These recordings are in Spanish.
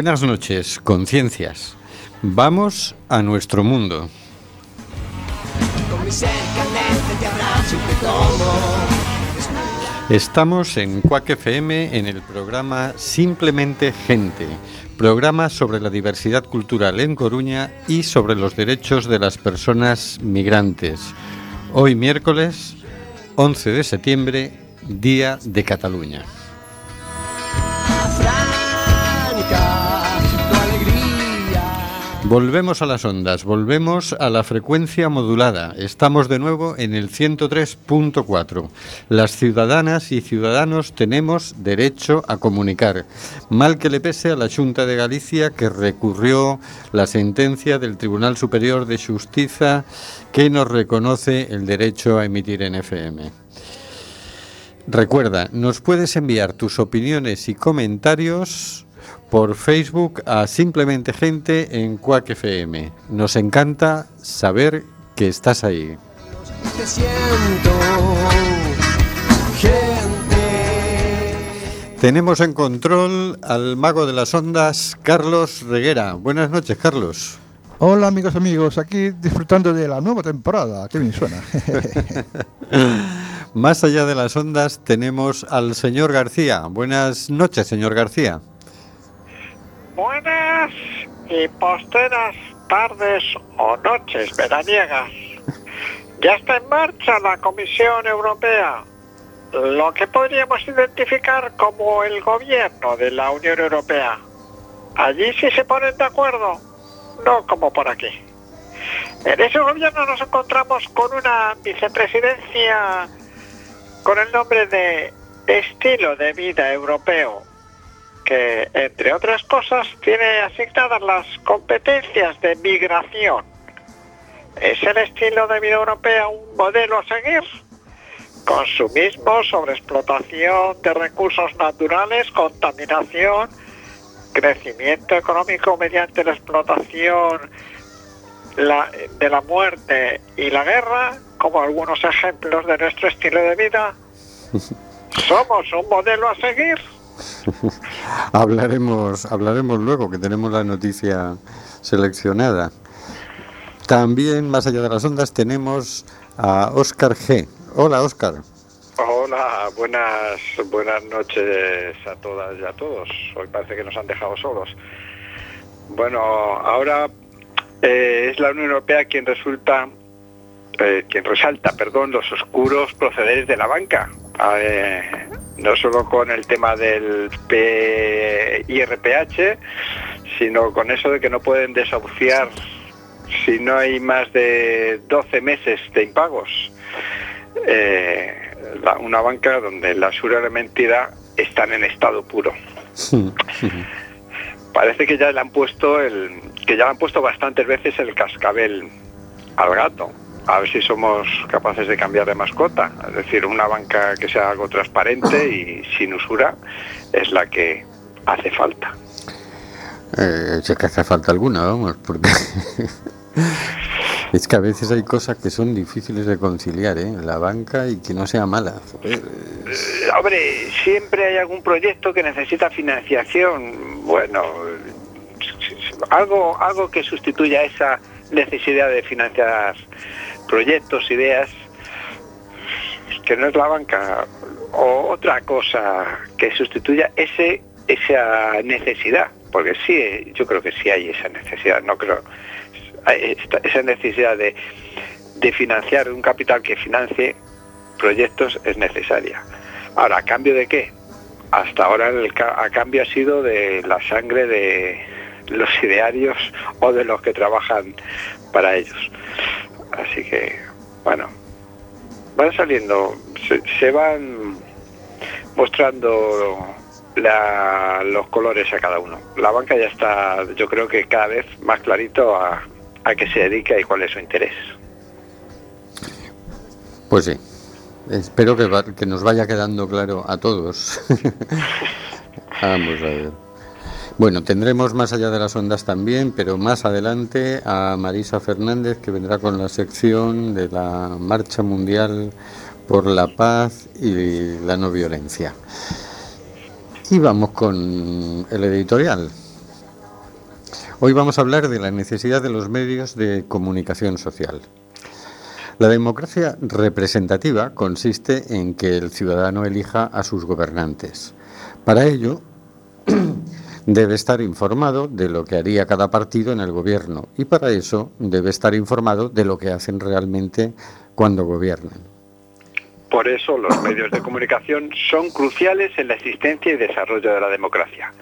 Buenas noches, conciencias. Vamos a nuestro mundo. Estamos en Cuac FM en el programa Simplemente Gente, programa sobre la diversidad cultural en Coruña y sobre los derechos de las personas migrantes. Hoy miércoles 11 de septiembre, Día de Cataluña. Volvemos a las ondas, volvemos a la frecuencia modulada. Estamos de nuevo en el 103.4. Las ciudadanas y ciudadanos tenemos derecho a comunicar. Mal que le pese a la Junta de Galicia que recurrió la sentencia del Tribunal Superior de Justicia que nos reconoce el derecho a emitir en FM. Recuerda, nos puedes enviar tus opiniones y comentarios por Facebook a Simplemente Gente en Cuac FM. Nos encanta saber que estás ahí. Te siento, gente. Tenemos en control al mago de las ondas, Carlos Reguera. Buenas noches, Carlos. Hola amigos amigos, aquí disfrutando de la nueva temporada, que bien suena. Más allá de las ondas tenemos al señor García. Buenas noches, señor García. Buenas y posteras tardes o noches veraniegas. Ya está en marcha la Comisión Europea, lo que podríamos identificar como el gobierno de la Unión Europea. Allí sí se ponen de acuerdo, no como por aquí. En ese gobierno nos encontramos con una vicepresidencia con el nombre de Estilo de Vida Europeo, que, entre otras cosas, tiene asignadas las competencias de migración. ¿Es el estilo de vida europea un modelo a seguir? Consumismo, sobreexplotación de recursos naturales, contaminación, crecimiento económico mediante la explotación la- de la muerte y la guerra, como algunos ejemplos de nuestro estilo de vida. ¿Somos un modelo a seguir? Hablaremos, hablaremos luego, que tenemos la noticia seleccionada. También, más allá de las ondas, tenemos a Óscar G. Hola, Óscar. Hola, buenas, buenas noches a todas y a todos. Hoy parece que nos han dejado solos. Bueno, ahora eh, es la Unión Europea quien resulta, eh, quien resalta, perdón, los oscuros procederes de la banca. Eh, no solo con el tema del P- IRPH, sino con eso de que no pueden desahuciar si no hay más de 12 meses de impagos. Eh, la- una banca donde la usura y la mentira están en estado puro. Parece que ya le han puesto el, que ya le han puesto bastantes veces el cascabel al gato. A ver si somos capaces de cambiar de mascota. Es decir, una banca que sea algo transparente y sin usura es la que hace falta. Eh, si es que hace falta alguna, vamos, porque es que a veces hay cosas que son difíciles de conciliar, ¿eh? La banca y que no sea mala. Joder, Eh, Hombre, siempre hay algún proyecto que necesita financiación. Bueno, algo, algo que sustituya esa necesidad de financiar proyectos, ideas, que no es la banca, o otra cosa que sustituya ese esa necesidad, porque sí, yo creo que sí hay esa necesidad, no creo esa necesidad de, de financiar un capital que financie proyectos es necesaria. Ahora, ¿a cambio de qué? Hasta ahora el a cambio ha sido de la sangre de los idearios o de los que trabajan para ellos. Así que, bueno, van saliendo, se, se van mostrando la- los colores a cada uno. La banca ya está, yo creo que cada vez más clarito a, a qué se dedica y cuál es su interés. Pues sí, Espero que, va- que nos vaya quedando claro a todos. Vamos a ver. Bueno, tendremos más allá de las ondas también, pero más adelante a Marisa Fernández que vendrá con la sección de la Marcha Mundial por la Paz y la No Violencia. Y vamos con el editorial. Hoy vamos a hablar de la necesidad de los medios de comunicación social. La democracia representativa consiste en que el ciudadano elija a sus gobernantes. Para ello, debe estar informado de lo que haría cada partido en el gobierno y para eso debe estar informado de lo que hacen realmente cuando gobiernan. Por eso los medios de comunicación son cruciales en la existencia y desarrollo de la democracia.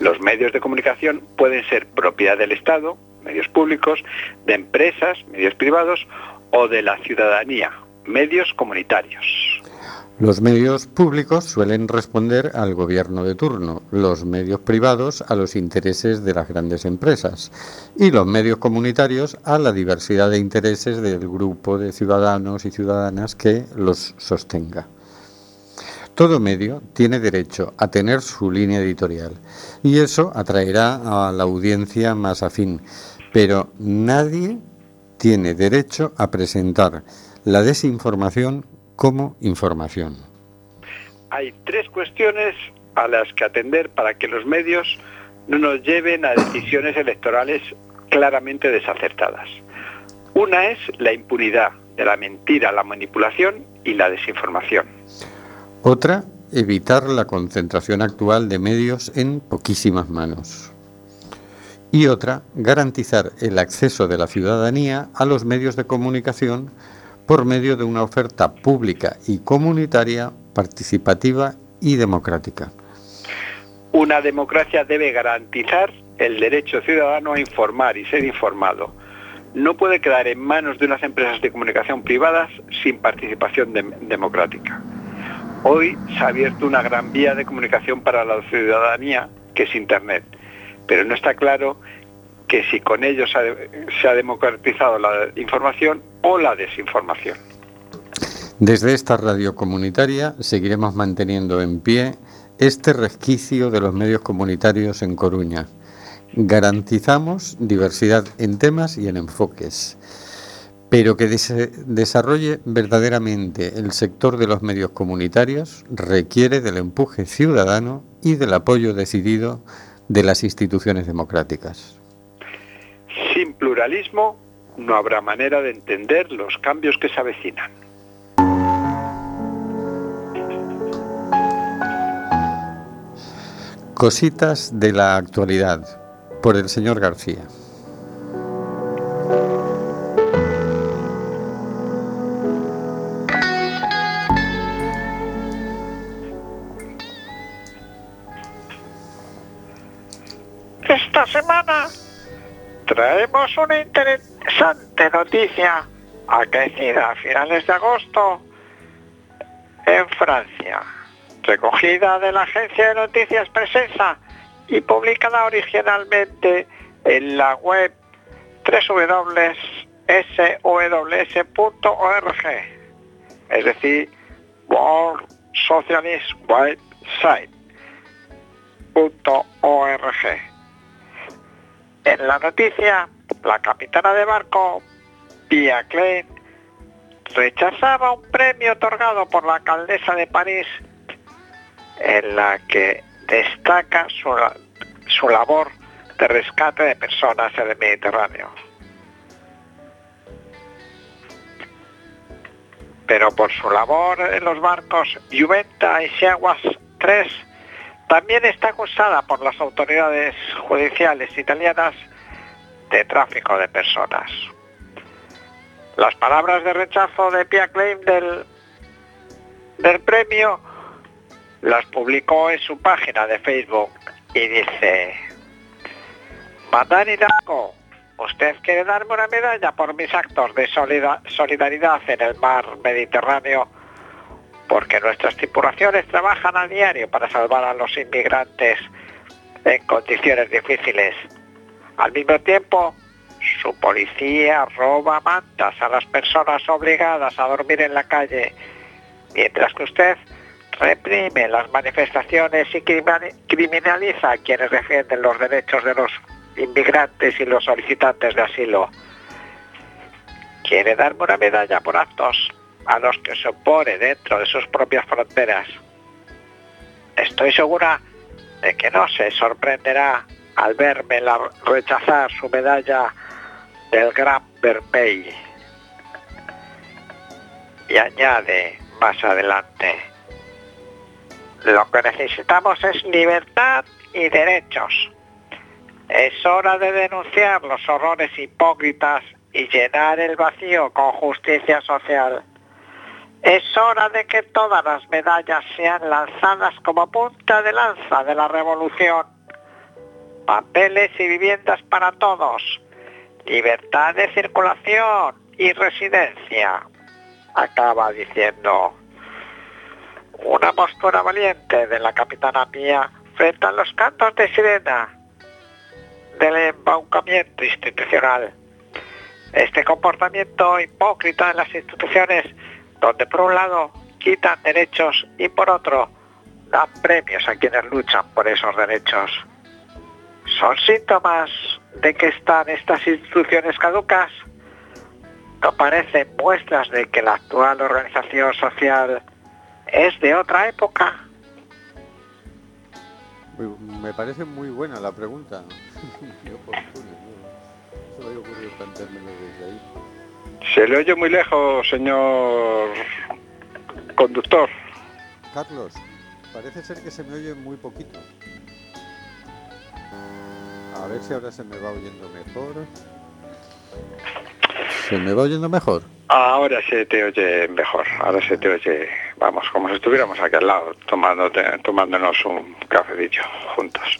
Los medios de comunicación pueden ser propiedad del Estado, medios públicos, de empresas, medios privados o de la ciudadanía, medios comunitarios. Los medios públicos suelen responder al gobierno de turno, los medios privados a los intereses de las grandes empresas y los medios comunitarios a la diversidad de intereses del grupo de ciudadanos y ciudadanas que los sostenga. Todo medio tiene derecho a tener su línea editorial y eso atraerá a la audiencia más afín, pero nadie tiene derecho a presentar la desinformación como información. Hay tres cuestiones a las que atender para que los medios no nos lleven a decisiones electorales claramente desacertadas. Una es la impunidad de la mentira, la manipulación y la desinformación. Otra, evitar la concentración actual de medios en poquísimas manos. Y otra, garantizar el acceso de la ciudadanía a los medios de comunicación por medio de una oferta pública y comunitaria, participativa y democrática. Una democracia debe garantizar el derecho ciudadano a informar y ser informado. No puede quedar en manos de unas empresas de comunicación privadas sin participación dem- democrática. Hoy se ha abierto una gran vía de comunicación para la ciudadanía, que es Internet, pero no está claro que si con ello se ha, democratizado la información o la desinformación. Desde esta radio comunitaria seguiremos manteniendo en pie este resquicio de los medios comunitarios en Coruña. Garantizamos diversidad en temas y en enfoques, pero que dese- desarrolle verdaderamente el sector de los medios comunitarios requiere del empuje ciudadano y del apoyo decidido de las instituciones democráticas. Pluralismo no habrá manera de entender los cambios que se avecinan. Cositas de la actualidad por el señor García. Esta semana traemos una interesante noticia acaecida a finales de agosto en Francia, recogida de la agencia de noticias Presenza y publicada originalmente en la web www.sws.org, es decir, World Socialist Website. En la noticia, la capitana de barco, Pia Klein, rechazaba un premio otorgado por la alcaldesa de París en la que destaca su, su labor de rescate de personas en el Mediterráneo. Pero por su labor en los barcos Juventa y Seaguas 3 también está acusada por las autoridades judiciales italianas de tráfico de personas. Las palabras de rechazo de Pia Klein del, del premio las publicó en su página de Facebook y dice, Madame Hidalgo, usted quiere darme una medalla por mis actos de solida- solidaridad en el mar Mediterráneo porque nuestras tripulaciones trabajan a diario para salvar a los inmigrantes en condiciones difíciles. Al mismo tiempo, su policía roba mantas a las personas obligadas a dormir en la calle mientras que usted reprime las manifestaciones y criminaliza a quienes defienden los derechos de los inmigrantes y los solicitantes de asilo. Quiere darme una medalla por actos a los que se opone dentro de sus propias fronteras. Estoy segura de que no se sorprenderá al verme rechazar su medalla del Gran Vermey. Y añade más adelante, lo que necesitamos es libertad y derechos. Es hora de denunciar los horrores hipócritas y llenar el vacío con justicia social. Es hora de que todas las medallas sean lanzadas como punta de lanza de la revolución. Papeles y viviendas para todos. Libertad de circulación y residencia. Acaba diciendo. Una postura valiente de la capitana Pía frente a los cantos de sirena del embaucamiento institucional. Este comportamiento hipócrita en las instituciones donde por un lado quitan derechos y por otro dan premios a quienes luchan por esos derechos. ¿Son síntomas de que están estas instituciones caducas? ¿No parecen muestras de que la actual organización social es de otra época? Me parece muy buena la pregunta. Se le oye muy lejos, señor conductor. Carlos, parece ser que se me oye muy poquito. A ver si ahora se me va oyendo mejor. ¿Se me va oyendo mejor? Ahora se te oye mejor, ahora se te oye, vamos, como si estuviéramos aquí al lado, tomándote, tomándonos un cafecillo juntos.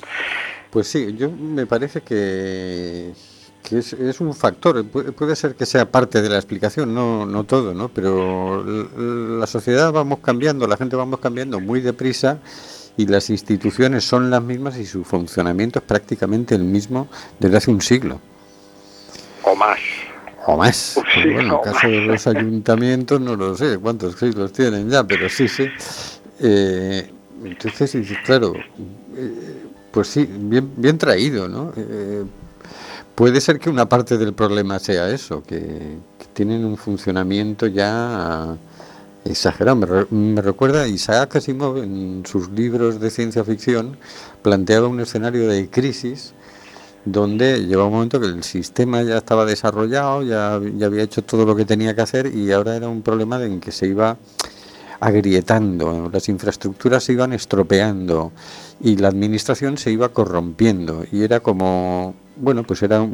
Pues sí, yo me parece que que es, un factor, puede ser que sea parte de la explicación, no, no todo, ¿no? pero la sociedad vamos cambiando, la gente vamos cambiando muy deprisa y las instituciones son las mismas y su funcionamiento es prácticamente el mismo desde hace un siglo. O más. O más. bueno, en el caso de los ayuntamientos no lo sé cuántos siglos tienen ya, pero sí, sí. Eh, entonces, claro, eh, pues sí, bien, bien traído, ¿no? Eh, Puede ser que una parte del problema sea eso, que, tienen un funcionamiento ya exagerado. Me, recuerda Isaac Asimov en sus libros de ciencia ficción planteaba un escenario de crisis donde llevaba un momento que el sistema ya estaba desarrollado, ya, ya había hecho todo lo que tenía que hacer y ahora era un problema en que se iba agrietando, las infraestructuras se iban estropeando y la administración se iba corrompiendo y era como bueno, pues era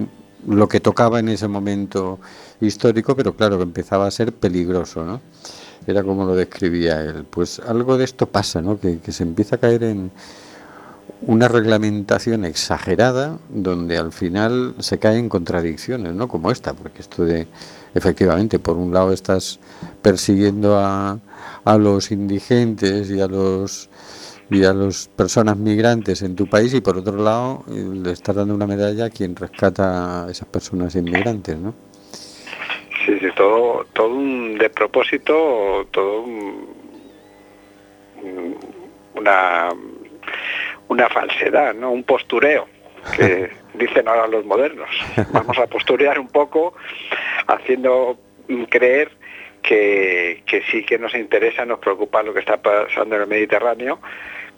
lo que tocaba en ese momento histórico, pero claro que empezaba a ser peligroso, ¿no? Era como lo describía él. Pues algo de esto pasa, ¿no? Que, se empieza a caer en una reglamentación exagerada donde al final se caen contradicciones, ¿no? Como esta, porque esto de, efectivamente, por un lado estás persiguiendo a, a los indigentes y a los y a las personas migrantes en tu país y por otro lado le estás dando una medalla a quien rescata a esas personas inmigrantes, ¿no? Sí, sí, todo, todo un despropósito, todo una, una falsedad, ¿no? Un postureo que dicen ahora los modernos. Vamos a posturear un poco haciendo creer que, que sí que nos interesa, nos preocupa lo que está pasando en el Mediterráneo,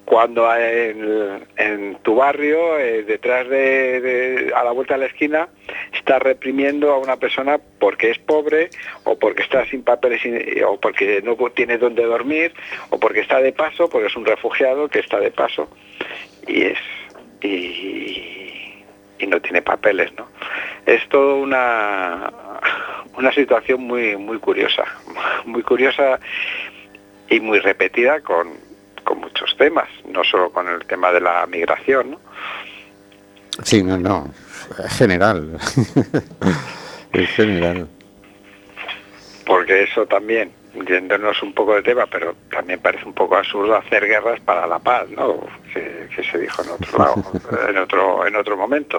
cuando en, tu barrio, eh, detrás de, a la vuelta de la esquina, estás reprimiendo a una persona porque es pobre o porque está sin papeles o porque no tiene dónde dormir o porque está de paso, porque es un refugiado que está de paso y es y, no tiene papeles, ¿no? Es todo una una situación muy muy curiosa, muy curiosa y muy repetida con con muchos temas, no solo con el tema de la migración. ¿no? Sí, no, no, general, es general. Porque eso también, yéndonos un poco de tema, pero también parece un poco absurdo hacer guerras para la paz, ¿no? Que, se dijo en otro lado, en otro, en otro momento.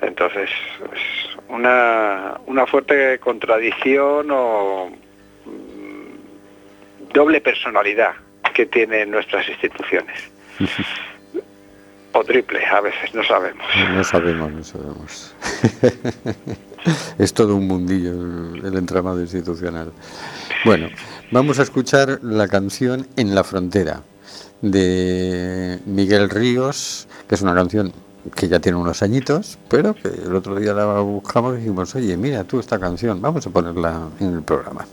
Entonces, es una, una fuerte contradicción o doble personalidad que tienen nuestras instituciones. o triple, a veces, no sabemos. No sabemos, no sabemos. es todo un mundillo el, entramado institucional. Bueno, vamos a escuchar la canción En la frontera de Miguel Ríos, que es una canción que ya tiene unos añitos, pero que el otro día la buscamos y dijimos, oye, mira tú esta canción, vamos a ponerla en el programa.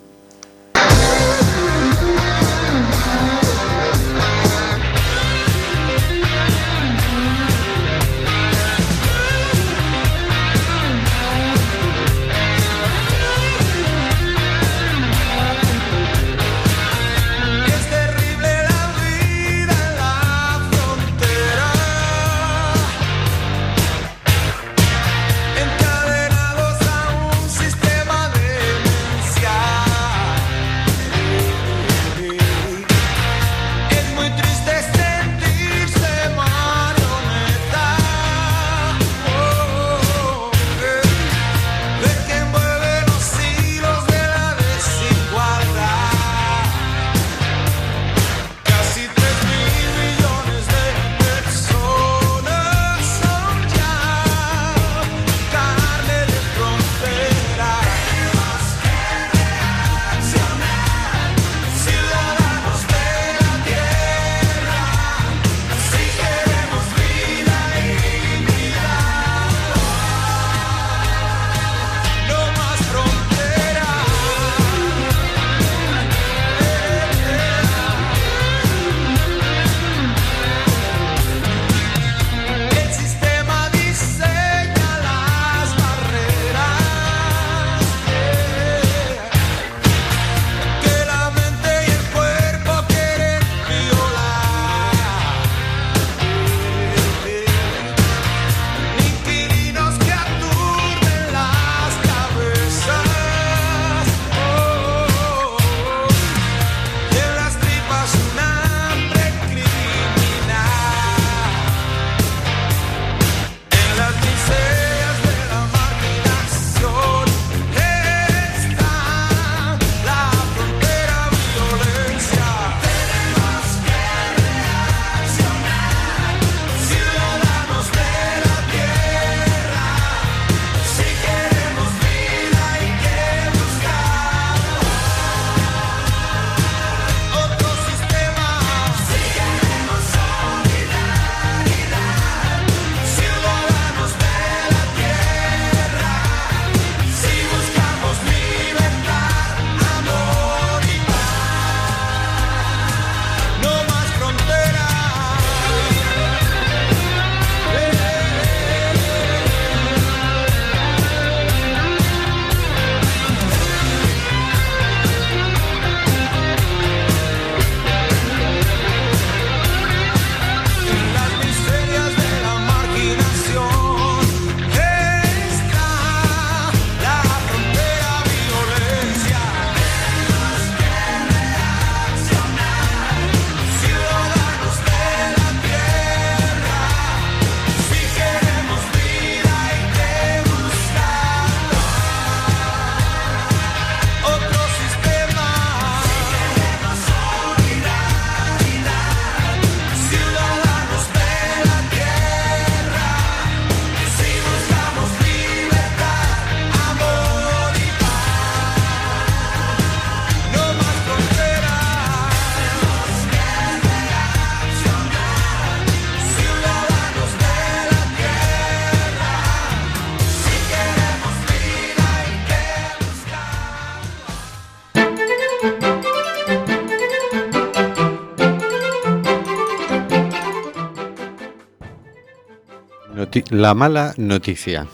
La mala noticia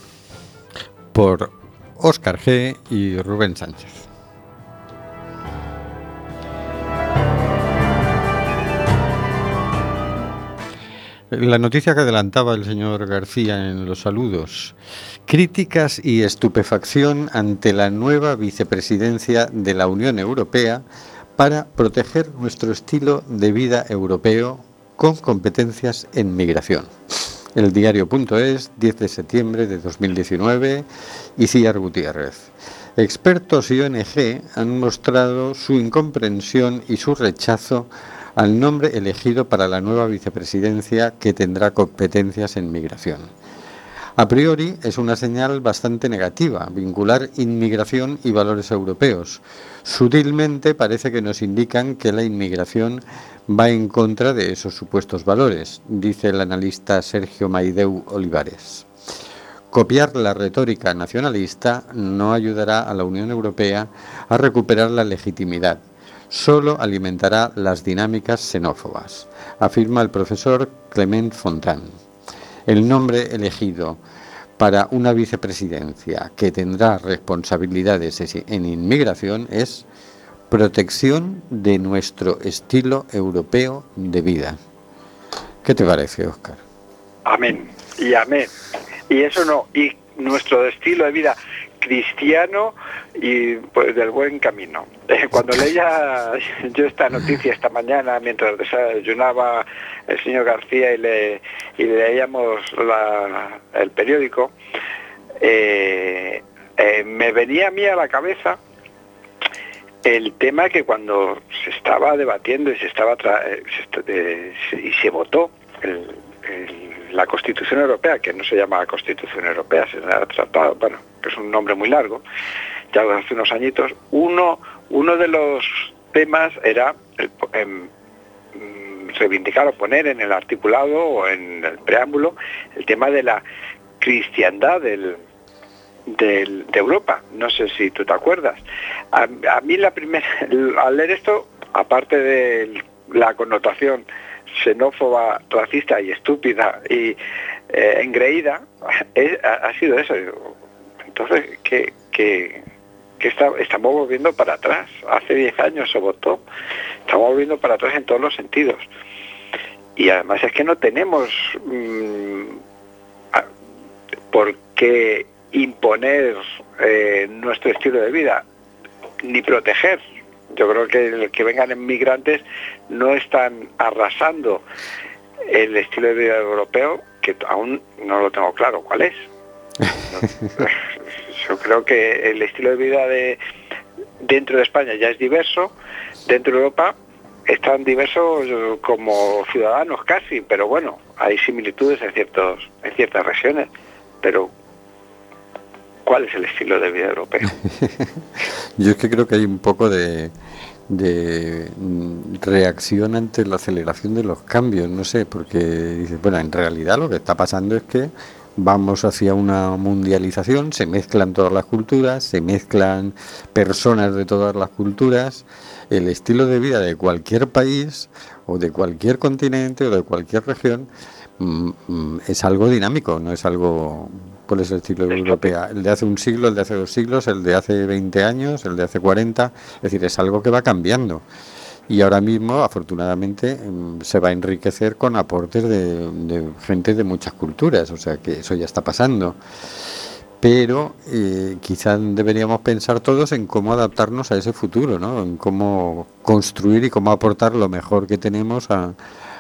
por Óscar G. y Rubén Sánchez. La noticia que adelantaba el señor García en los saludos. Críticas y estupefacción ante la nueva vicepresidencia de la Unión Europea para proteger nuestro estilo de vida europeo con competencias en migración. El diario.es, 10 de septiembre de 2019, Iciar Gutiérrez. Expertos y ONG han mostrado su incomprensión y su rechazo al nombre elegido para la nueva vicepresidencia que tendrá competencias en migración. A priori es una señal bastante negativa vincular inmigración y valores europeos. Sutilmente parece que nos indican que la inmigración va en contra de esos supuestos valores, dice el analista Sergio Maideu Olivares. Copiar la retórica nacionalista no ayudará a la Unión Europea a recuperar la legitimidad solo alimentará las dinámicas xenófobas, afirma el profesor Clement Fontán. El nombre elegido para una vicepresidencia que tendrá responsabilidades en inmigración es protección de nuestro estilo europeo de vida. ¿Qué te parece, Oscar? Amén. Y amén. Y eso no, y nuestro estilo de vida cristiano y pues del buen camino. Eh, cuando leía yo esta noticia esta mañana mientras desayunaba el señor García y, le, y leíamos el periódico, eh, eh, me venía a mí a la cabeza el tema que cuando se estaba debatiendo y se estaba y se votó la Constitución Europea, que no se llama Constitución Europea, se ha tratado, bueno, que es un nombre muy largo, ya hace unos añitos, uno, uno de los temas era em, mm, reivindicar o poner en el articulado o en el preámbulo el tema de la cristiandad del, de Europa. No sé si tú te acuerdas. A, mí la primera, al leer esto, aparte de la connotación xenófoba, racista y estúpida y eh, engreída, ha, sido eso. Entonces, ¿qué, qué, estamos volviendo para atrás? Hace 10 años se votó, estamos volviendo para atrás en todos los sentidos. Y además es que no tenemos mm, por qué imponer eh, nuestro estilo de vida, ni proteger. Yo creo que el que vengan inmigrantes no están arrasando el estilo de vida europeo, que aún no lo tengo claro cuál es. Yo creo que el estilo de vida de dentro de España ya es diverso, dentro de Europa están diversos como ciudadanos casi, pero bueno, hay similitudes en ciertos en ciertas regiones, pero ¿cuál es el estilo de vida europeo? Yo es que creo que hay un poco de, de reacción ante la aceleración de los cambios, no sé, porque bueno, en realidad lo que está pasando es que vamos hacia una mundialización, se mezclan todas las culturas, se mezclan personas de todas las culturas, el estilo de vida de cualquier país o de cualquier continente o de cualquier región mm, mm, es algo dinámico, no es algo por ese estilo europeo. El de hace un siglo, el de hace dos siglos, el de hace 20 años, el de hace 40, es decir, es algo que va cambiando y ahora mismo afortunadamente em, se va a enriquecer con aportes de, gente de muchas culturas, o sea que eso ya está pasando. Pero eh, quizás deberíamos pensar todos en cómo adaptarnos a ese futuro, ¿no? en cómo construir y cómo aportar lo mejor que tenemos a,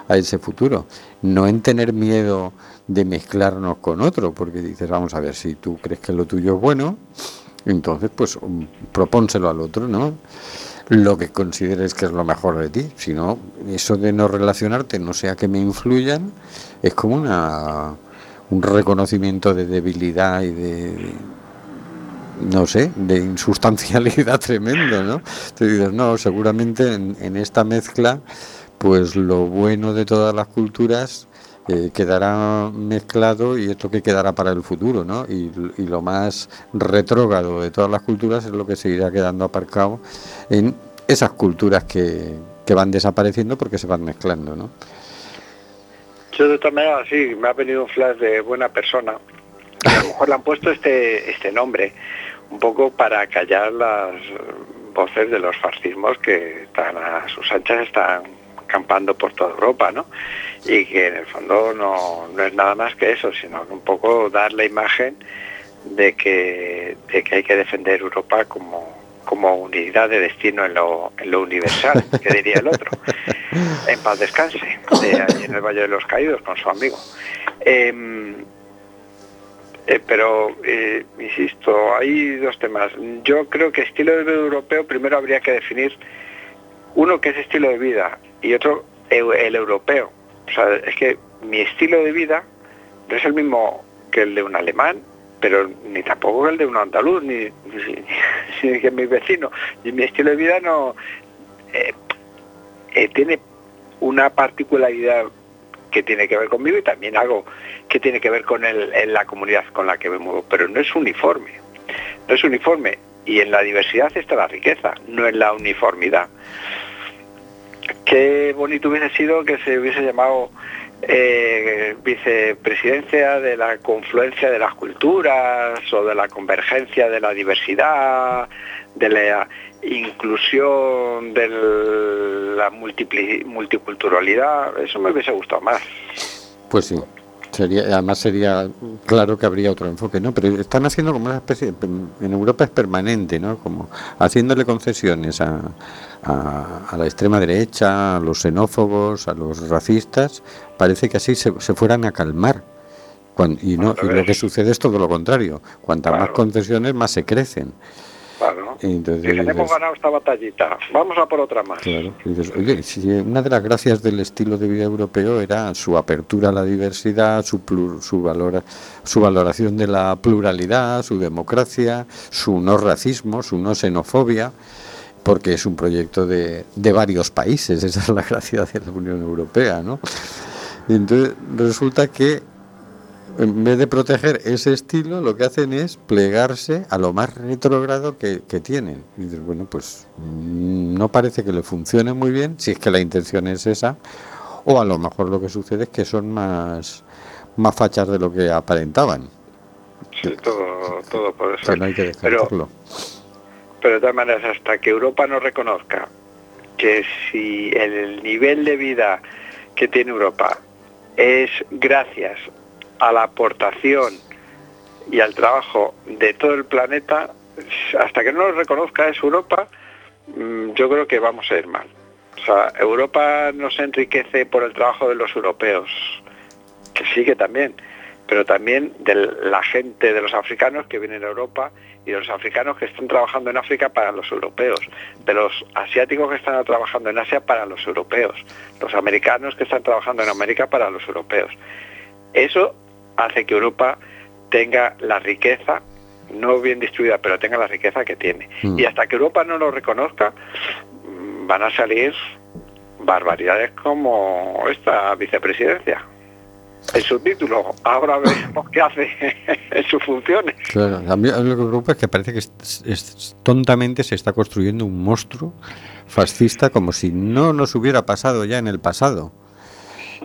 a ese futuro. No en tener miedo de mezclarnos con otro, porque dices, vamos a ver, si tú crees que lo tuyo es bueno, entonces pues um, propónselo al otro, ¿no? Lo que consideres que es lo mejor de ti. Si no, eso de no relacionarte, no sea que me influyan, es como una, un reconocimiento de debilidad y de, no sé, de insustancialidad tremendo, ¿no? Te dices, no, seguramente en, en esta mezcla, pues lo bueno de todas las culturas eh, quedará mezclado y esto que quedará para el futuro, ¿no? Y, lo más retrógrado de todas las culturas es lo que seguirá quedando aparcado en esas culturas que, van desapareciendo porque se van mezclando, ¿no? Yo de todas maneras sí, me ha venido un flash de buena persona. A lo mejor le han puesto este, este nombre un poco para callar las voces de los fascismos que están a sus anchas, están campando por toda Europa, ¿no? Y que en el fondo no, no es nada más que eso, sino un poco dar la imagen de que, de que hay que defender Europa como, como unidad de destino en lo, en lo universal, que diría el otro. En paz descanse, de allí en el Valle de los Caídos con su amigo. Em, eh, pero, eh, insisto, hay dos temas. Yo creo que estilo de vida europeo primero habría que definir uno que es estilo de vida y otro el europeo. O sea, es que mi estilo de vida no es el mismo que el de un alemán, pero ni tampoco el de un andaluz, ni, ni, ni que mi vecino. Y mi estilo de vida no eh, eh, tiene una particularidad que tiene que ver conmigo y también algo que tiene que ver con el- en la comunidad con la que me muevo, pero no es uniforme. No es uniforme. Y en la diversidad está la riqueza, no en la uniformidad. Qué bonito hubiese sido que se hubiese llamado eh, vicepresidencia de la confluencia de las culturas o de la convergencia de la diversidad, de la inclusión de la multiculturalidad. Eso me hubiese gustado más. Pues sí. Sería, además sería claro que habría otro enfoque, ¿no? Pero están haciendo como una especie, en Europa es permanente, ¿no? Como haciéndole concesiones a, a, a la extrema derecha, a los xenófobos, a los racistas, parece que así se, se fueran a calmar. Y no, y lo que sucede es todo lo contrario. Cuantas más concesiones, más se crecen. Claro. Hemos ganado esta batallita, vamos a por otra más. Claro. Y dices, oye, si una de las gracias del estilo de vida europeo era su apertura a la diversidad, su, plur- su, valora- su valoración de la pluralidad, su democracia, su no racismo, su no xenofobia, porque es un proyecto de, de varios países, esa es la gracia de la Unión Europea, ¿no? Y entonces resulta que en vez de proteger ese estilo, lo que hacen es plegarse a lo más retrógrado que, que tienen. Y dices, bueno, pues mm, no parece que le funcione muy bien, si es que la intención es esa, o a lo mejor lo que sucede es que son más, más fachas de lo que aparentaban. Sí, todo, todo por O eso. sea, no hay que Pero descartarlo. Pero de todas maneras, hasta que Europa no reconozca que si el nivel de vida que tiene Europa es gracias a la aportación y al trabajo de todo el planeta, hasta que no lo reconozca es Europa, mm, yo creo que vamos a ir mal. O sea, Europa no se enriquece por el trabajo de los europeos, que sí que también, pero también de la gente, de los africanos que vienen a Europa y de los africanos que están trabajando en África para los europeos, de los asiáticos que están trabajando en Asia para los europeos, los americanos que están trabajando en América para los europeos. Eso hace que Europa tenga la riqueza, no bien distribuida, pero tenga la riqueza que tiene. Mm. Y hasta que Europa no lo reconozca, mm, van a salir barbaridades como esta vicepresidencia. En su título, ahora veremos qué hace en sus funciones. Claro, a mí lo que me preocupa es que parece que es- es- tontamente se está construyendo un monstruo fascista como si no nos hubiera pasado ya en el pasado.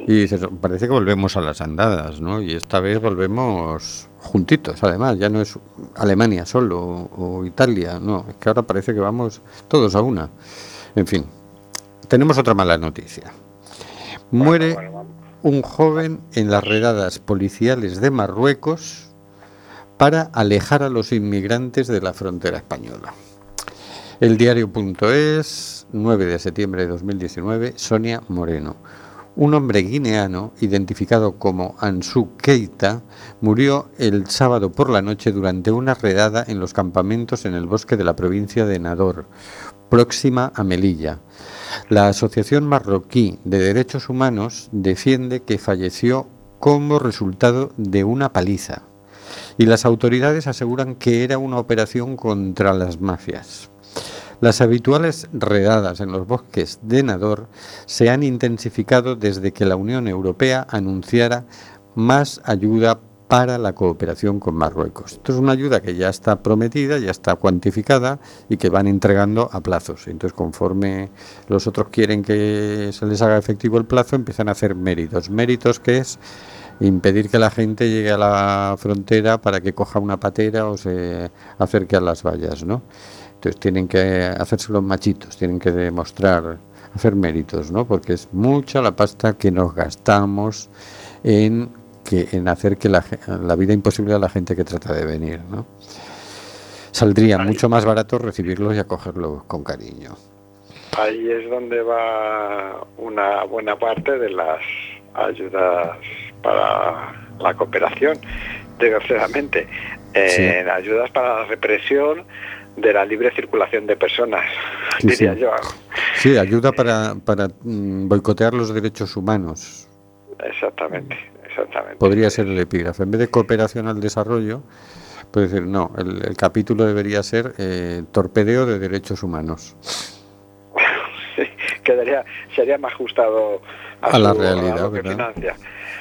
Y parece que volvemos a las andadas, ¿no? Y esta vez volvemos juntitos, además, ya no es Alemania solo o, o Italia, no, es que ahora parece que vamos todos a una. En fin, tenemos otra mala noticia. Muere Bueno. Un joven en las redadas policiales de Marruecos para alejar a los inmigrantes de la frontera española. El diario.es, 9 de septiembre de 2019, Sonia Moreno. Un hombre guineano, identificado como Ansu Keita, murió el sábado por la noche durante una redada en los campamentos en el bosque de la provincia de Nador, próxima a Melilla. La Asociación Marroquí de Derechos Humanos defiende que falleció como resultado de una paliza y las autoridades aseguran que era una operación contra las mafias. Las habituales redadas en los bosques de Nador se han intensificado desde que la Unión Europea anunciara más ayuda para la cooperación con Marruecos. Esto es una ayuda que ya está prometida, ya está cuantificada y que van entregando a plazos. Entonces, conforme los otros quieren que se les haga efectivo el plazo, empiezan a hacer méritos. Méritos que es impedir que la gente llegue a la frontera para que coja una patera o se acerque a las vallas, ¿no? Entonces tienen que hacerse los machitos, tienen que demostrar, hacer méritos, ¿no? Porque es mucha la pasta que nos gastamos en que en hacer que la, la vida imposible a la gente que trata de venir, ¿no? Saldría mucho más barato recibirlos y acogerlos con cariño. Ahí es donde va una buena parte de las ayudas para la cooperación, desgraciadamente, en ayudas para la represión de la libre circulación de personas, Sí, diría sí. yo. Sí, ayuda para, para mm, boicotear los derechos humanos. Exactamente, exactamente. Podría ser el epígrafe. En vez de cooperación al desarrollo, puede decir, no, el, el capítulo debería ser eh, torpedeo de derechos humanos. Quedaría, sería más ajustado A la su- realidad, a lo que ¿verdad? financia,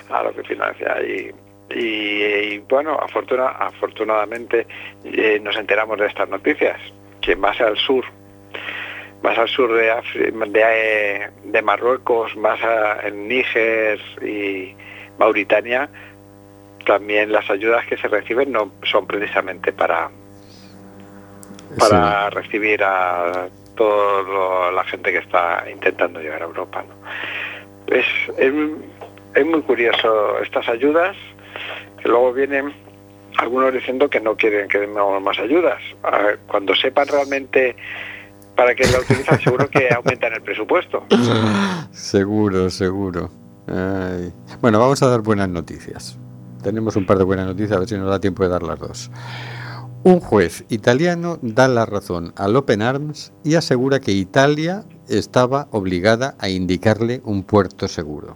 a lo que financia y, y, y, bueno, afortuna- afortunadamente eh, nos enteramos de estas noticias que más al sur, más al sur de, Afri- de, eh, de Marruecos, más a- en Níger y Mauritania, también las ayudas que se reciben no son precisamente para para recibir a toda la gente que está intentando llegar a Europa. ¿no? Es, es, es muy curioso estas ayudas, que luego vienen algunos diciendo que no quieren que demos más ayudas. Cuando sepan realmente para qué la utilizan, seguro que aumentan el presupuesto. Seguro, seguro. Bueno, vamos a dar buenas noticias. Tenemos un par de buenas noticias, a ver si nos da tiempo de dar las dos. Un juez italiano da la razón al Open Arms y asegura que Italia estaba obligada a indicarle un puerto seguro.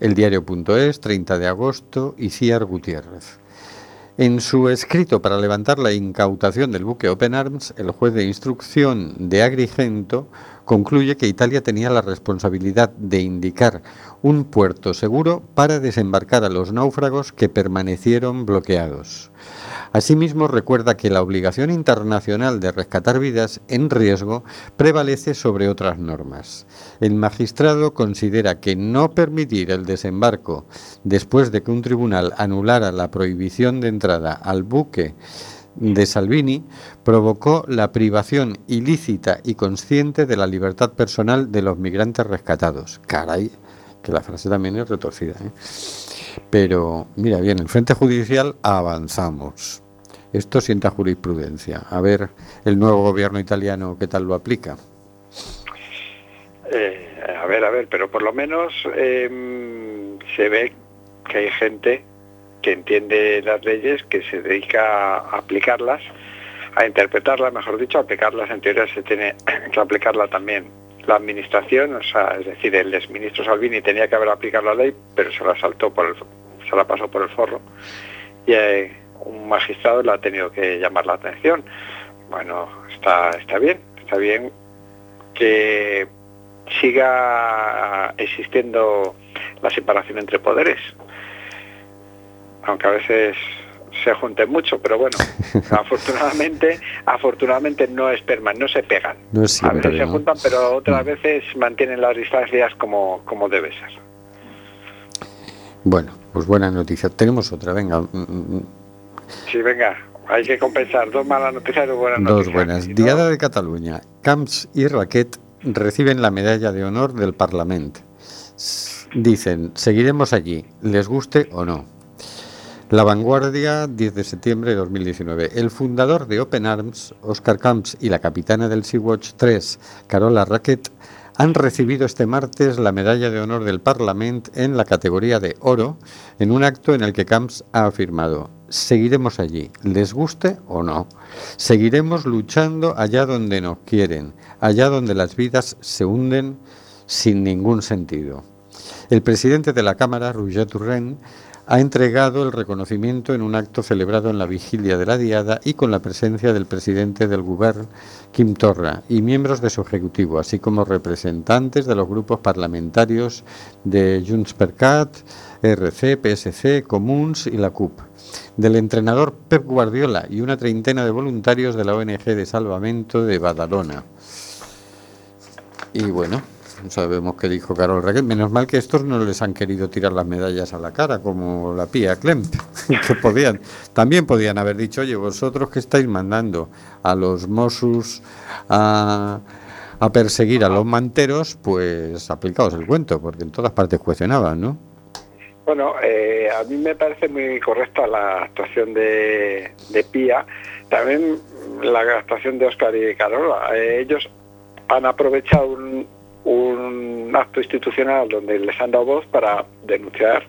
El diario.es, 30 de agosto, Iciar Gutiérrez. En su escrito para levantar la incautación del buque Open Arms, el juez de instrucción de Agrigento concluye que Italia tenía la responsabilidad de indicar un puerto seguro para desembarcar a los náufragos que permanecieron bloqueados. Asimismo, recuerda que la obligación internacional de rescatar vidas en riesgo prevalece sobre otras normas. El magistrado considera que no permitir el desembarco después de que un tribunal anulara la prohibición de entrada al buque de Salvini provocó la privación ilícita y consciente de la libertad personal de los migrantes rescatados. Caray, que la frase también es retorcida. ¿eh? Pero, mira bien, el Frente Judicial avanzamos. Esto sienta jurisprudencia. A ver el nuevo gobierno italiano qué tal lo aplica. Eh, a ver, a ver, pero por lo menos eh, se ve que hay gente que entiende las leyes, que se dedica a aplicarlas, a interpretarlas, mejor dicho, a aplicarlas. En teoría se tiene que aplicarla también la administración, o sea, es decir, el exministro Salvini tenía que haber aplicado la ley, pero se la saltó por el, se la pasó por el forro y eh, un magistrado le ha tenido que llamar la atención. Bueno, está, está bien, está bien que siga existiendo la separación entre poderes, aunque a veces se junten mucho, pero bueno, afortunadamente, afortunadamente no es permanente, no se pegan. No es a siempre, veces se juntan, pero otras Mm. veces mantienen las distancias como, como debe ser. Bueno, pues buena noticia. Tenemos otra, venga. mm, mm, Sí, venga, hay que compensar dos malas noticias y dos buenas Dos noticias. buenas. Si no- Diada de Cataluña. Camps y Raquet reciben la medalla de honor del Parlamento. Dicen, seguiremos allí, les guste o no. La Vanguardia, 10 de septiembre de 2019. El fundador de Open Arms, Oscar Camps, y la capitana del Sea-Watch 3, Carola Raquet, han recibido este martes la medalla de honor del Parlamento en la categoría de oro, en un acto en el que Camps ha afirmado, seguiremos allí, les guste o no. Seguiremos luchando allá donde nos quieren, allá donde las vidas se hunden sin ningún sentido. El presidente de la Cámara, Roger Turren, ha entregado el reconocimiento en un acto celebrado en la vigilia de la Diada y con la presencia del presidente del Govern, Kim Torra, y miembros de su ejecutivo, así como representantes de los grupos parlamentarios de Junts per Cat, RC, PSC, Comuns y la CUP, del entrenador Pep Guardiola y una treintena de voluntarios de la ONG de Salvamento de Badalona. Y bueno, sabemos que dijo Carol Raquel. Menos mal que estos no les han querido tirar las medallas a la cara, como la pía Klemp, que podían, también podían haber dicho, oye, vosotros que estáis mandando a los Mossos a, a perseguir a los manteros, pues aplicaos el cuento, porque en todas partes cuestionaban, ¿no? Bueno, eh, a mí me parece muy correcta la actuación de, de Pía, también la actuación de Oscar y Carola. Eh, ellos han aprovechado un, un acto institucional donde les han dado voz para denunciar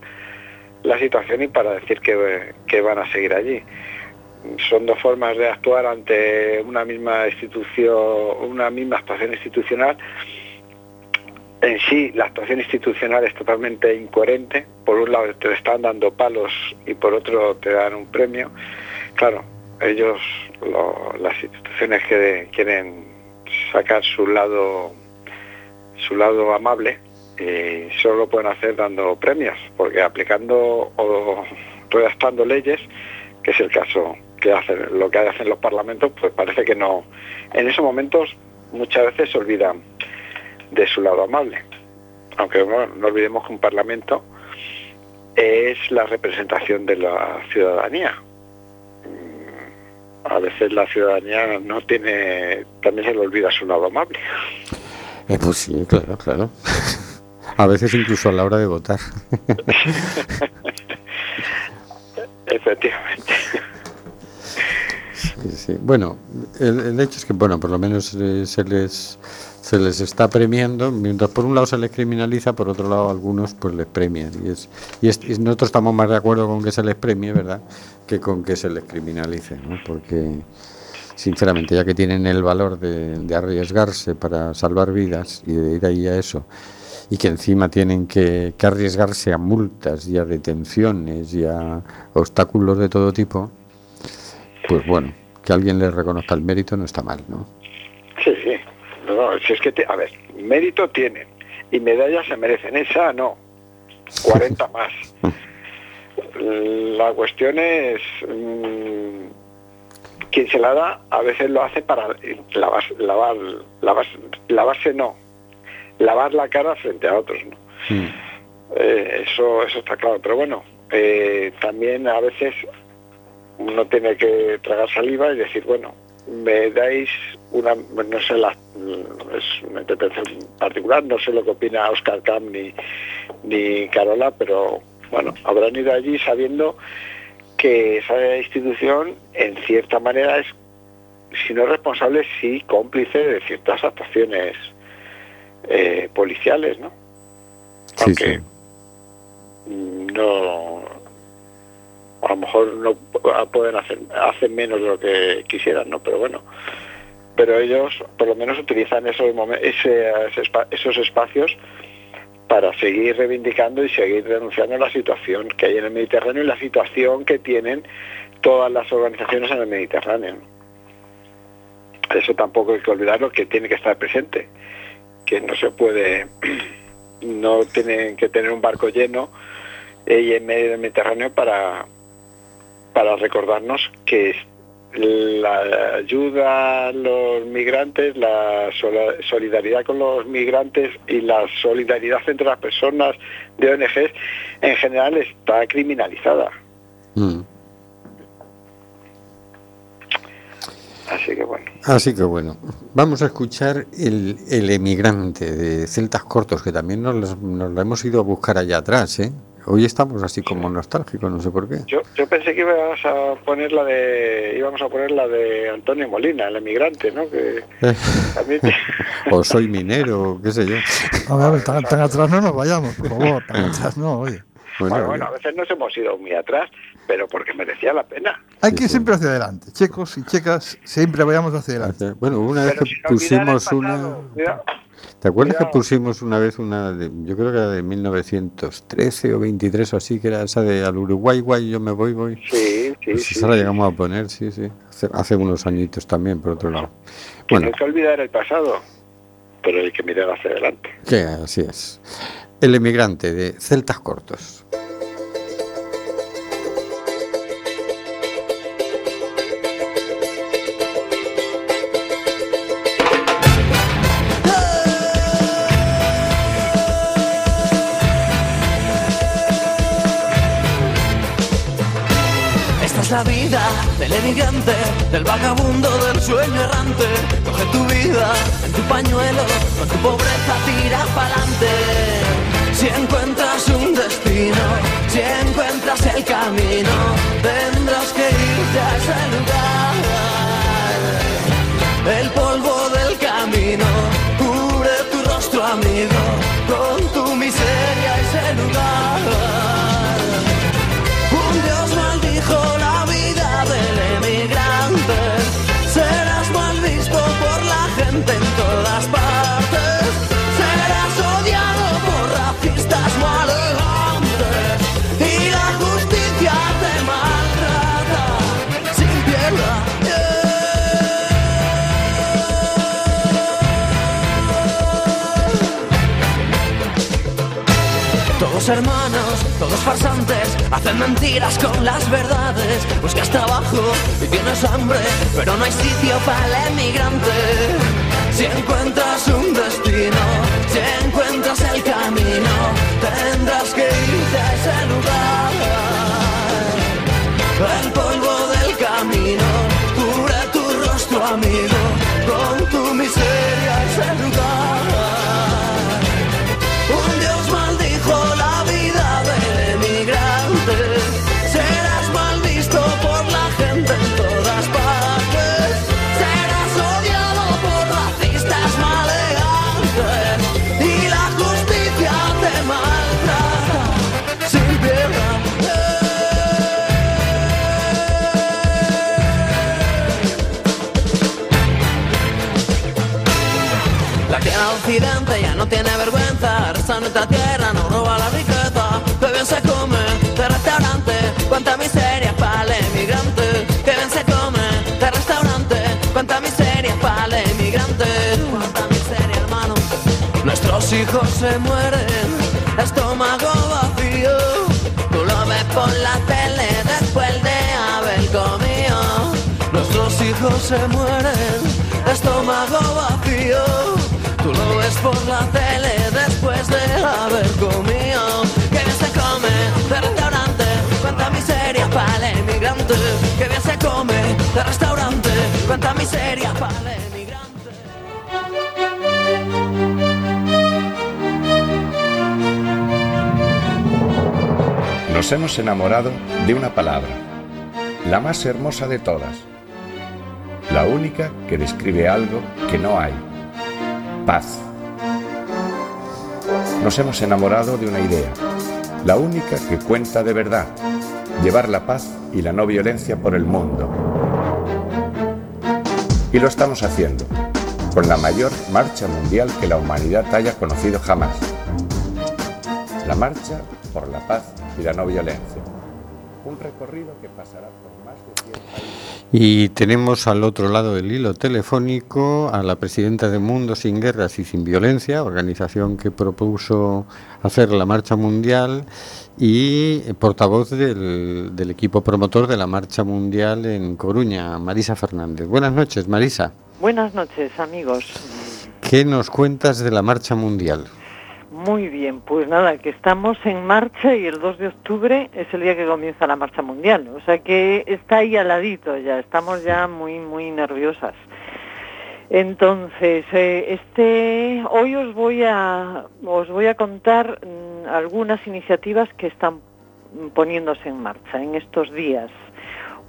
la situación y para decir que, que van a seguir allí. Son dos formas de actuar ante una misma institución, una misma actuación institucional. En sí, la actuación institucional es totalmente incoherente. Por un lado te están dando palos y por otro te dan un premio. Claro, ellos, lo- las instituciones que quieren sacar su lado, su lado amable, y solo lo pueden hacer dando premios, porque aplicando o redactando leyes, que es el caso que hacen, lo que hacen los parlamentos, pues parece que no. En esos momentos muchas veces se olvidan de su lado amable. Aunque no olvidemos que un parlamento es la representación de la ciudadanía. Mm, A veces la ciudadanía no tiene, también se le olvida su lado amable. Eh, pues sí, claro, claro. A veces incluso a la hora de votar. Efectivamente. Sí, sí. Bueno, el, el hecho es que, bueno, por lo menos eh, se les se les está premiando, mientras por un lado se les criminaliza, por otro lado a algunos pues les premian. Y, es, y, es- y nosotros estamos más de acuerdo con que se les premie, ¿verdad?, que con que se les criminalice, ¿no? Porque, sinceramente, ya que tienen el valor de, de arriesgarse para salvar vidas y de ir ahí a eso, y que encima tienen que, que arriesgarse a multas y a detenciones y a obstáculos de todo tipo, pues bueno, que alguien les reconozca el mérito no está mal, ¿no? Sí, sí. No, no, si es que, te- a ver, mérito tienen y medallas se merecen. Esa no. 40 más. La cuestión es. mm, quien se la da a veces lo hace para lavar, lavar, lavar, lavarse no. Lavar la cara frente a otros, ¿no? Mm. Eh, eso, eso está claro. Pero bueno, eh, también a veces uno tiene que tragar saliva y decir, bueno, me dais una, no sé, la, es una interpretación particular, no sé lo que opina Oscar Camp ni, ni Carola, pero bueno, habrán ido allí sabiendo que esa institución en cierta manera es, si no responsable, sí cómplice de ciertas actuaciones eh, policiales, ¿no? Sí, Aunque sí. no a lo mejor no pueden hacer hacen menos de lo que quisieran no pero bueno pero ellos por lo menos utilizan esos esos espacios para seguir reivindicando y seguir denunciando la situación que hay en el Mediterráneo y la situación que tienen todas las organizaciones en el Mediterráneo. Eso tampoco hay que olvidarlo, que tiene que estar presente, que no se puede, no tienen que tener un barco lleno y en medio del Mediterráneo para, para recordarnos que la ayuda a los migrantes, la solidaridad con los migrantes y la solidaridad entre las personas de ONGs en general está criminalizada. Mm. Así que bueno. Así que bueno, vamos a escuchar el, el emigrante de Celtas Cortos, que también nos, nos lo hemos ido a buscar allá atrás, ¿eh? Hoy estamos así como nostálgicos, no sé por qué. Yo, yo pensé que ibas a poner la de íbamos a poner la de Antonio Molina, el emigrante, ¿no? Que también o soy minero, qué sé yo. A ver, a ver, tan, tan atrás no nos vayamos, por favor. Tan atrás no, oye. Bueno, bueno, bueno, a veces nos hemos ido muy atrás, pero porque merecía la pena. Hay Sí, que ir sí. siempre hacia adelante. Chicos y checas, siempre vayamos hacia adelante. bueno, una vez Pero que pusimos una... pasado. ¿Te acuerdas que pusimos una vez una, de, yo creo que era de 1913 o 23 o así, que era esa de al Uruguay, guay, yo me voy, voy? Sí, sí, Pues sí. esa la llegamos a poner, sí, sí. Hace, hace unos añitos también, por otro lado. Que no Bueno, hay que olvidar el pasado, pero hay que mirar hacia adelante. que así es. El emigrante de Celtas Cortos. Vida del emigrante, del vagabundo, del sueño errante. Coge tu vida en tu pañuelo, con tu pobreza tira pa'lante. Si encuentras un destino, si encuentras el camino, tendrás que irte a ese lugar. El polvo del camino cubre tu rostro, amigo, con tu miseria ese lugar. Hermanos, todos farsantes, hacen mentiras con las verdades. Buscas trabajo y tienes hambre, pero no hay sitio para el emigrante. Si encuentras un destino, si encuentras resta nuestra tierra, no roba la riqueza, que bien se come de restaurante, cuánta miseria para el emigrante, que bien se come de restaurante, cuánta miseria para el emigrante, cuánta miseria hermano. Nuestros hijos se mueren, estómago vacío, tú lo ves por la tele después de haber comido. Nuestros hijos se mueren, estómago vacío. Tú lo ves por la tele después de haber comido. Que bien se come de restaurante, cuánta miseria para el emigrante. Que bien se come de restaurante, cuánta miseria para el emigrante. Nos hemos enamorado de una palabra, la más hermosa de todas, la única que describe algo que no hay, paz. Nos hemos enamorado de una idea, la única que cuenta de verdad, llevar la paz y la no violencia por el mundo. Y lo estamos haciendo, con la mayor marcha mundial que la humanidad haya conocido jamás. La marcha por la paz y la no violencia. Un recorrido que pasará por más de 100 países. Y tenemos al otro lado del hilo telefónico a la presidenta de Mundo Sin Guerras y Sin Violencia, organización que propuso hacer la marcha mundial y portavoz del, del equipo promotor de la marcha mundial en Coruña, Marisa Fernández. Buenas noches, Marisa. Buenas noches, amigos. ¿Qué nos cuentas de la marcha mundial? Muy bien, pues nada, que estamos en marcha y el 2 de octubre es el día que comienza la marcha mundial. O sea que está ahí al ladito ya, estamos ya muy, muy nerviosas. Entonces, eh, este, hoy os voy a, os voy a contar mm, algunas iniciativas que están poniéndose en marcha en estos días.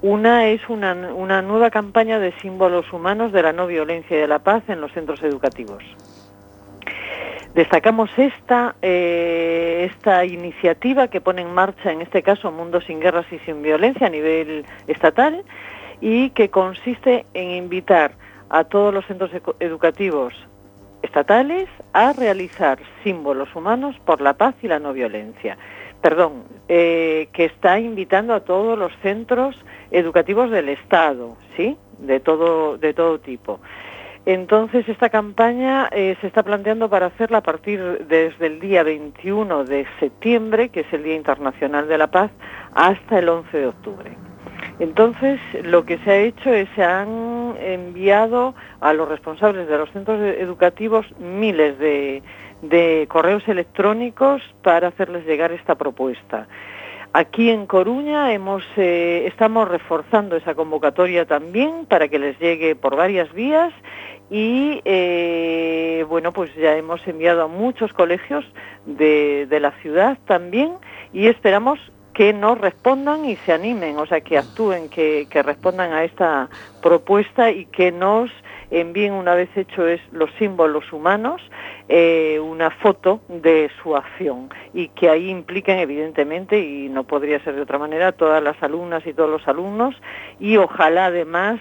Una es una, una nueva campaña de símbolos humanos de la no violencia y de la paz en los centros educativos. Destacamos esta, eh, esta iniciativa que pone en marcha, en este caso, Mundo sin Guerras y sin Violencia a nivel estatal y que consiste en invitar a todos los centros educativos estatales a realizar símbolos humanos por la paz y la no violencia. Perdón, eh, que está invitando a todos los centros educativos del Estado, ¿sí? De todo, de todo tipo. Entonces, esta campaña eh, se está planteando para hacerla a partir desde el día 21 de septiembre, que es el Día Internacional de la Paz, hasta el 11 de octubre. Entonces, lo que se ha hecho es se han enviado a los responsables de los centros educativos miles de correos electrónicos para hacerles llegar esta propuesta. Aquí en Coruña eh, estamos reforzando esa convocatoria también para que les llegue por varias vías y eh, bueno, pues ya hemos enviado a muchos colegios de, la ciudad también y esperamos que nos respondan y se animen, o sea, que actúen, que respondan a esta propuesta y que nos envíen una vez hecho es los símbolos humanos eh, una foto de su acción y que ahí impliquen evidentemente y no podría ser de otra manera todas las alumnas y todos los alumnos y ojalá además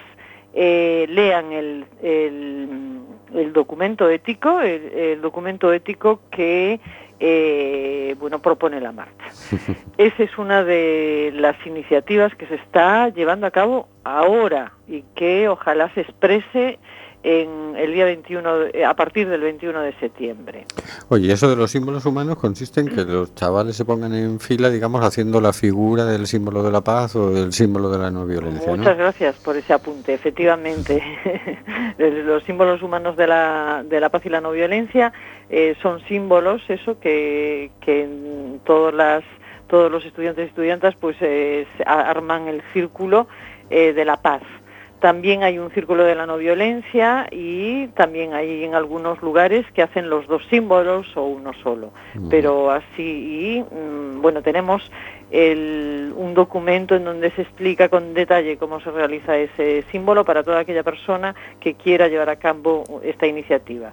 eh, lean el, el, el documento ético el, el documento ético que eh, bueno propone la marcha esa es una de las iniciativas que se está llevando a cabo ahora y que ojalá se exprese en el día 21, de- a partir del 21 de septiembre. Oye, eso de los símbolos humanos consiste en que los chavales se pongan en fila, digamos, haciendo la figura del símbolo de la paz o del símbolo de la no violencia, ¿no? Muchas gracias por ese apunte. Efectivamente, los símbolos humanos de la, de la paz y la no violencia eh, son símbolos, eso, que, que en todas las, todos los estudiantes y estudiantas pues eh, arman el círculo eh, de la paz. También hay un círculo de la no violencia y también hay en algunos lugares que hacen los dos símbolos o uno solo. Pero así, y, mm, bueno, tenemos el- un documento en donde se explica con detalle cómo se realiza ese símbolo para toda aquella persona que quiera llevar a cabo esta iniciativa.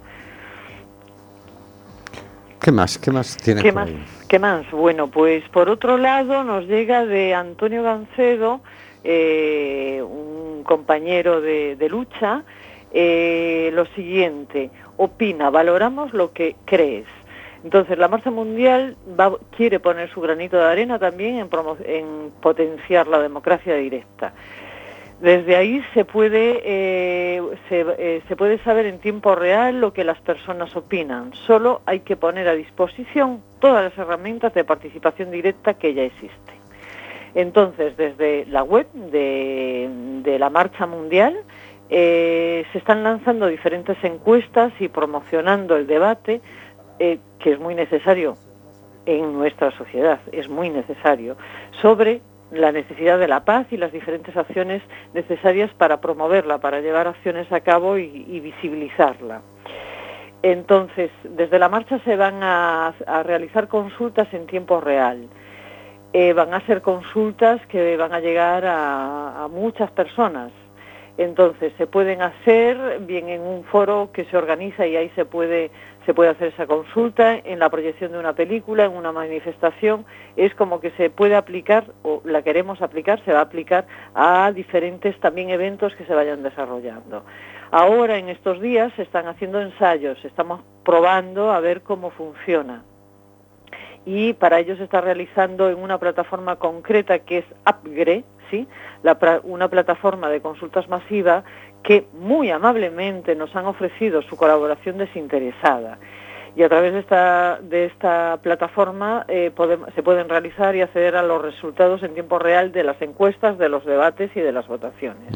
¿Qué más? ¿Qué más tiene ¿Qué más? ahí? ¿Qué más? Bueno, pues por otro lado nos llega de Antonio Gancedo, eh, un compañero de, lucha, eh, lo siguiente, opina, valoramos lo que crees. Entonces, la Marcha Mundial quiere poner su granito de arena también en, potenciar la democracia directa. Desde ahí se puede, eh, se puede saber en tiempo real lo que las personas opinan. Solo hay que poner a disposición todas las herramientas de participación directa que ya existen. Entonces, desde la web de, la Marcha Mundial eh, se están lanzando diferentes encuestas y promocionando el debate, eh, que es muy necesario en nuestra sociedad, es muy necesario, sobre la necesidad de la paz y las diferentes acciones necesarias para promoverla, para llevar acciones a cabo y, y visibilizarla. Entonces, desde la marcha se van a realizar consultas en tiempo real. Eh, van a ser consultas que van a llegar a, muchas personas. Entonces, se pueden hacer bien en un foro que se organiza y ahí se puede, se puede hacer esa consulta, en la proyección de una película, en una manifestación. Es como que se puede aplicar, o la queremos aplicar, se va a aplicar a diferentes también eventos que se vayan desarrollando. Ahora, en estos días, se están haciendo ensayos, estamos probando a ver cómo funciona y para ello se está realizando en una plataforma concreta que es Upgre, ¿sí? La una plataforma de consultas masiva que muy amablemente nos han ofrecido su colaboración desinteresada. Y a través de esta, de esta plataforma eh, se pueden realizar y acceder a los resultados en tiempo real de las encuestas, de los debates y de las votaciones.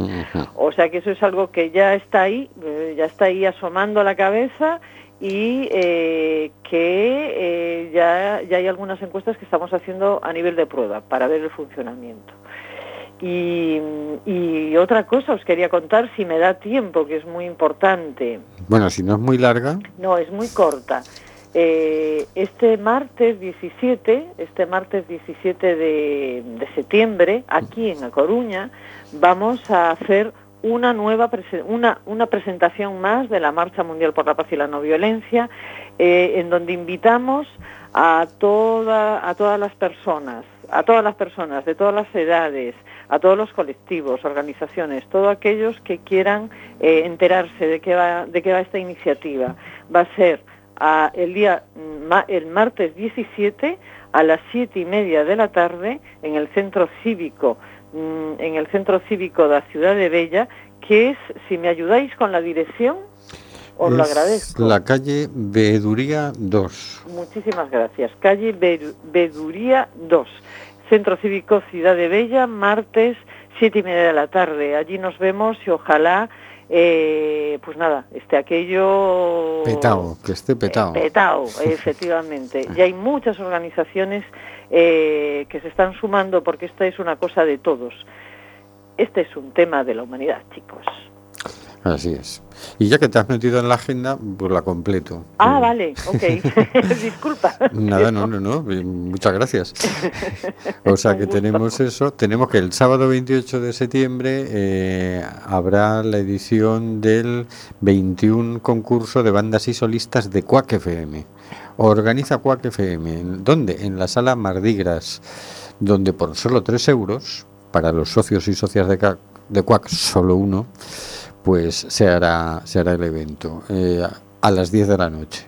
O sea que eso es algo que ya está ahí, eh, ya está ahí asomando la cabeza y eh, que eh, ya, ya hay algunas encuestas que estamos haciendo a nivel de prueba para ver el funcionamiento. Y, y otra cosa os quería contar, si me da tiempo, que es muy importante. Bueno, si no es muy larga, No, es muy corta. Eh, este martes 17, este martes 17 de, de septiembre, aquí en A Coruña, vamos a hacer una nueva una, una presentación más de la Marcha Mundial por la Paz y la No Violencia, eh, en donde invitamos a toda, a todas las personas, a todas las personas de todas las edades, a todos los colectivos, organizaciones, todos aquellos que quieran eh, enterarse de qué va, de qué va esta iniciativa. Va a ser el día mm, el martes 17 a las siete y media de la tarde en el centro cívico mm, en el centro cívico de la ciudad de Bella que es si me ayudáis con la dirección os lo agradezco la calle Veeduría 2. Muchísimas gracias. Calle Beduría 2, Centro Cívico Ciudad de Bella, martes, siete y media de la tarde. Allí nos vemos y ojalá, eh, pues nada, esté aquello... Petao, que esté petao. Eh, petao, efectivamente. Y hay muchas organizaciones eh, que se están sumando porque esta es una cosa de todos. Este es un tema de la humanidad, chicos. Así es. Y ya que te has metido en la agenda, pues la completo. Ah, vale, ok. Disculpa. Nada, no, no, no. Muchas gracias. O sea que tenemos eso. Tenemos que el sábado 28 de septiembre eh, habrá la edición del 21 concurso de bandas y solistas de Cuac FM. Organiza Cuac FM. ¿En- ¿Dónde? En la sala Mardigras, donde por solo 3 euros, para los socios y socias de, Cuac, solo uno, pues se hará, se hará el evento eh, a las 10 de la noche.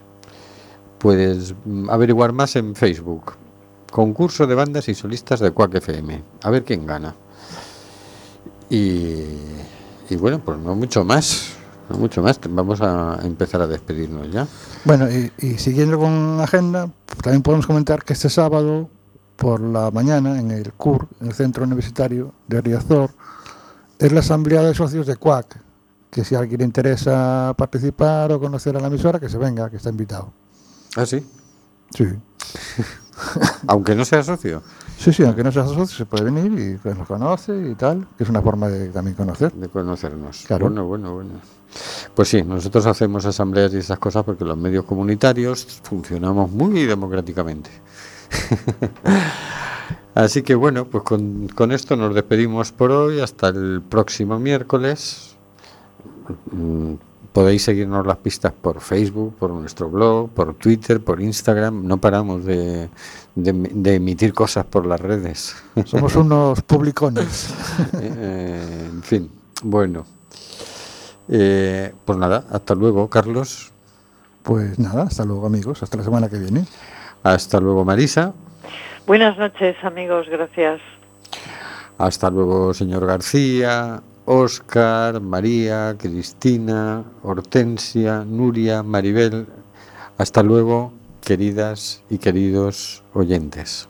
Puedes mm, averiguar más en Facebook. Concurso de bandas y solistas de Quack FM. A ver quién gana. Y, y bueno, pues no mucho más. No mucho más. Vamos a empezar a despedirnos ya. Bueno, y, y siguiendo con agenda, pues también podemos comentar que este sábado por la mañana en el CUR, en el Centro Universitario de Riazor, es la asamblea de socios de CUAC, que si a alguien le interesa participar o conocer a la emisora, que se venga, que está invitado. Ah, sí. Sí, Aunque no sea socio. sí, sí, aunque no sea socio, se puede venir y pues, nos conoce y tal, que es una forma de también conocer. de conocernos. Claro. Bueno, bueno, bueno. Pues sí, nosotros hacemos asambleas y esas cosas porque los medios comunitarios funcionamos muy democráticamente. Así que bueno, pues con, con esto nos despedimos por hoy. Hasta el próximo miércoles. Mm, Podéis seguirnos las pistas por Facebook, por nuestro blog, por Twitter, por Instagram. No paramos de, de- de emitir cosas por las redes. Somos unos publicones. Eh, en fin, bueno. Eh, pues nada, hasta luego, Carlos. Pues nada, hasta luego amigos, hasta la semana que viene. Hasta luego, Marisa. Buenas noches, amigos, gracias. Hasta luego, señor García, Óscar, María, Cristina, Hortensia, Nuria, Maribel. Hasta luego, queridas y queridos oyentes.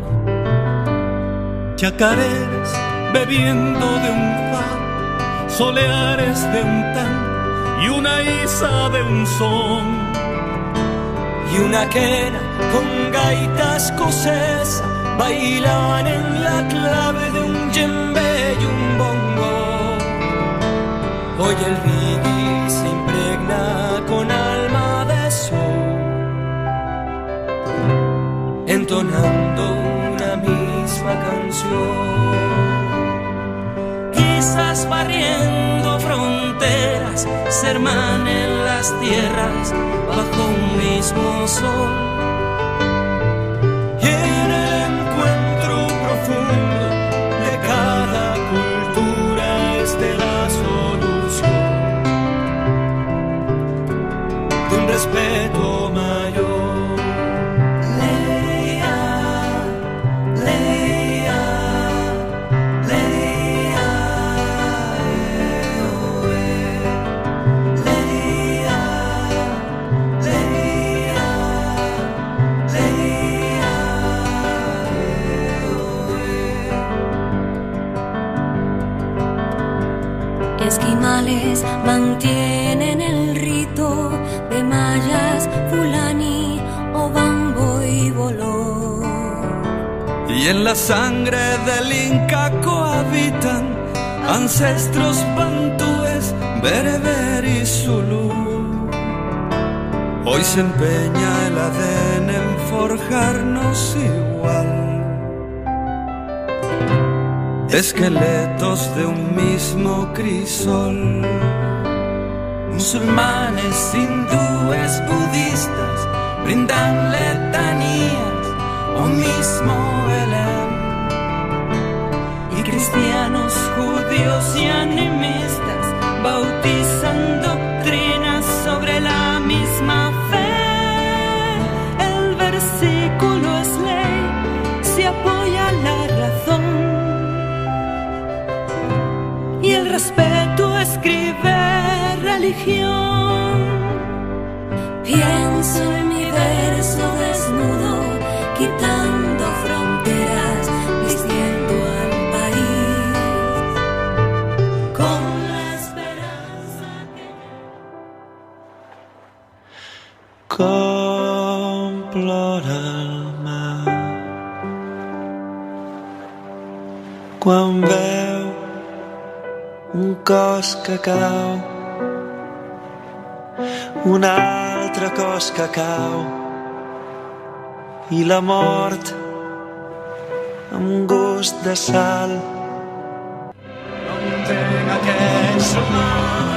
Chacareras bebiendo de un far, soleares de un tan y una isa de un son. Y una quena con gaitas escocesa bailaban en la clave de un djembe y un bongo. Hoy el reggae se impregna con alma de sol entonando Quizás barriendo fronteras, se hermanen las tierras bajo un mismo sol. En la sangre del Inca cohabitan ancestros bantúes, bereber y zulú. Hoy se empeña el ADN en forjarnos igual. Esqueletos de un mismo crisol. Musulmanes, hindúes, budistas brindan letanías o mismo Belén. Y cristianos, judíos y animistas bautizan doctrinas sobre la misma fe. El versículo es ley, se apoya la razón. Y el respeto cos que cau. Un altre cos que cau. I la mort amb gust de sal. No entenc aquest humans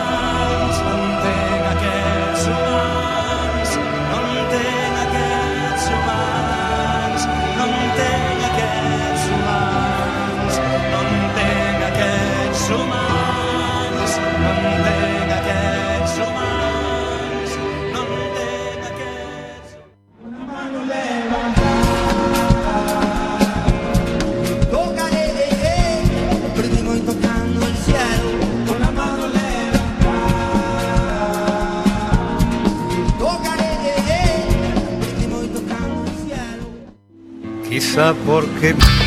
pasa porque...